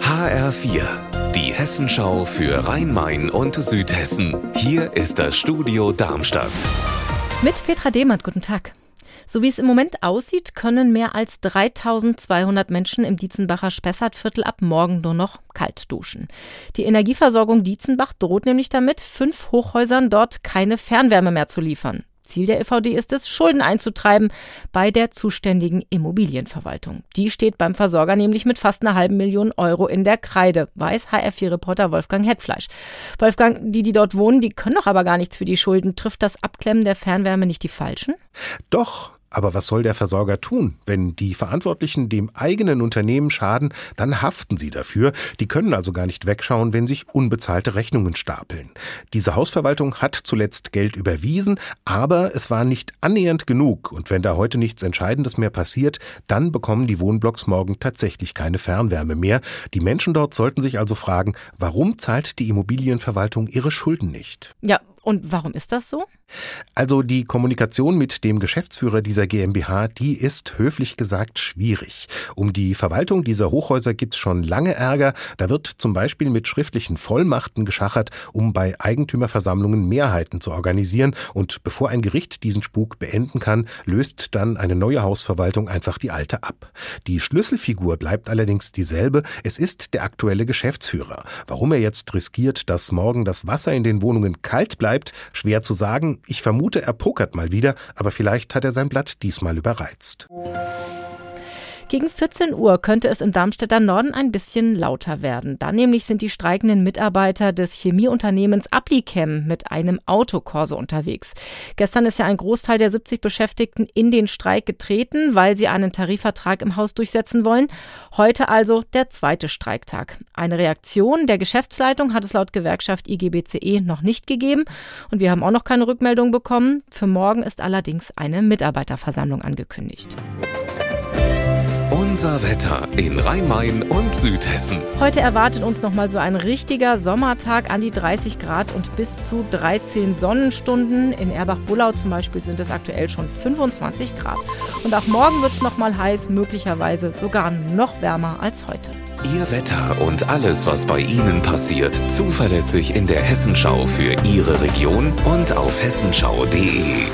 HR4, die Hessenschau für Rhein-Main und Südhessen. Hier ist das Studio Darmstadt. Mit Petra Dehmann, guten Tag. So wie es im Moment aussieht, können mehr als 3200 Menschen im Dietzenbacher Spessartviertel ab morgen nur noch kalt duschen. Die Energieversorgung Dietzenbach droht nämlich damit, fünf Hochhäusern dort keine Fernwärme mehr zu liefern. Ziel der EVD ist es, Schulden einzutreiben bei der zuständigen Immobilienverwaltung. Die steht beim Versorger nämlich mit fast einer halben Million Euro in der Kreide, weiß HR4-Reporter Wolfgang Hetfleisch. Wolfgang, die, die dort wohnen, die können doch aber gar nichts für die Schulden. Trifft das Abklemmen der Fernwärme nicht die Falschen? Doch, aber was soll der Versorger tun? Wenn die Verantwortlichen dem eigenen Unternehmen schaden, dann haften sie dafür. Die können also gar nicht wegschauen, wenn sich unbezahlte Rechnungen stapeln. Diese Hausverwaltung hat zuletzt Geld überwiesen, aber es war nicht annähernd genug. Und wenn da heute nichts Entscheidendes mehr passiert, dann bekommen die Wohnblocks morgen tatsächlich keine Fernwärme mehr. Die Menschen dort sollten sich also fragen, warum zahlt die Immobilienverwaltung ihre Schulden nicht? Ja, und warum ist das so? Also die Kommunikation mit dem Geschäftsführer dieser GmbH, die ist höflich gesagt schwierig. Um die Verwaltung dieser Hochhäuser gibt's schon lange Ärger. Da wird zum Beispiel mit schriftlichen Vollmachten geschachert, um bei Eigentümerversammlungen Mehrheiten zu organisieren. Und bevor ein Gericht diesen Spuk beenden kann, löst dann eine neue Hausverwaltung einfach die alte ab. Die Schlüsselfigur bleibt allerdings dieselbe. Es ist der aktuelle Geschäftsführer. Warum er jetzt riskiert, dass morgen das Wasser in den Wohnungen kalt bleibt, schwer zu sagen. Ich vermute, er pokert mal wieder, aber vielleicht hat er sein Blatt diesmal überreizt. Gegen 14 Uhr könnte es im Darmstädter Norden ein bisschen lauter werden. Da nämlich sind die streikenden Mitarbeiter des Chemieunternehmens Applichem mit einem Autokorso unterwegs. Gestern ist ja ein Großteil der 70 Beschäftigten in den Streik getreten, weil sie einen Tarifvertrag im Haus durchsetzen wollen. Heute also der zweite Streiktag. Eine Reaktion der Geschäftsleitung hat es laut Gewerkschaft IGBCE noch nicht gegeben und wir haben auch noch keine Rückmeldung bekommen. Für morgen ist allerdings eine Mitarbeiterversammlung angekündigt. Unser Wetter in Rhein-Main und Südhessen. Heute erwartet uns noch mal so ein richtiger Sommertag an die 30 Grad und bis zu 13 Sonnenstunden. In Erbach-Bullau zum Beispiel sind es aktuell schon 25 Grad. Und auch morgen wird es noch mal heiß, möglicherweise sogar noch wärmer als heute. Ihr Wetter und alles, was bei Ihnen passiert, zuverlässig in der Hessenschau für Ihre Region und auf hessenschau.de.